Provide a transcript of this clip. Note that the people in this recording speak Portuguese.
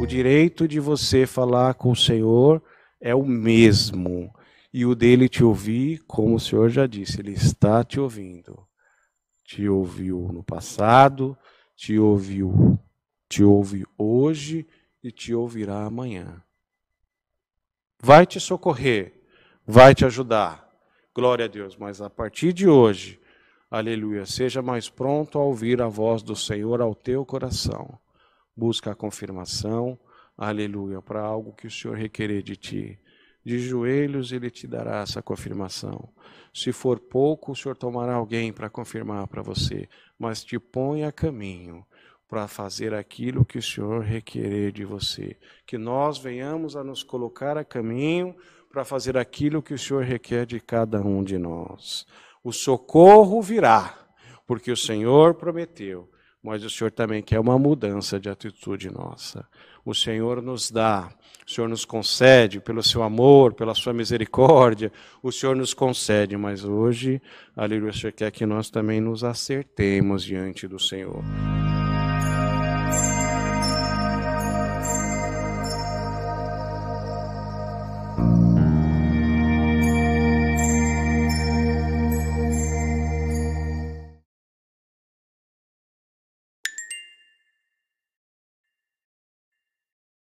O direito de você falar com o Senhor é o mesmo. E o dele te ouvir, como o Senhor já disse, ele está te ouvindo. Te ouviu no passado, te ouviu, te ouve hoje e te ouvirá amanhã. Vai te socorrer, vai te ajudar. Glória a Deus, mas a partir de hoje aleluia, seja mais pronto a ouvir a voz do Senhor ao teu coração. Busca a confirmação, aleluia, para algo que o Senhor requerer de ti. De joelhos ele te dará essa confirmação. Se for pouco, o Senhor tomará alguém para confirmar para você, mas te põe a caminho para fazer aquilo que o Senhor requerer de você. Que nós venhamos a nos colocar a caminho para fazer aquilo que o Senhor requer de cada um de nós. O socorro virá, porque o Senhor prometeu. Mas o Senhor também quer uma mudança de atitude nossa. O Senhor nos dá, o Senhor nos concede pelo seu amor, pela sua misericórdia, o Senhor nos concede, mas hoje, aleluia, o Senhor quer que nós também nos acertemos diante do Senhor.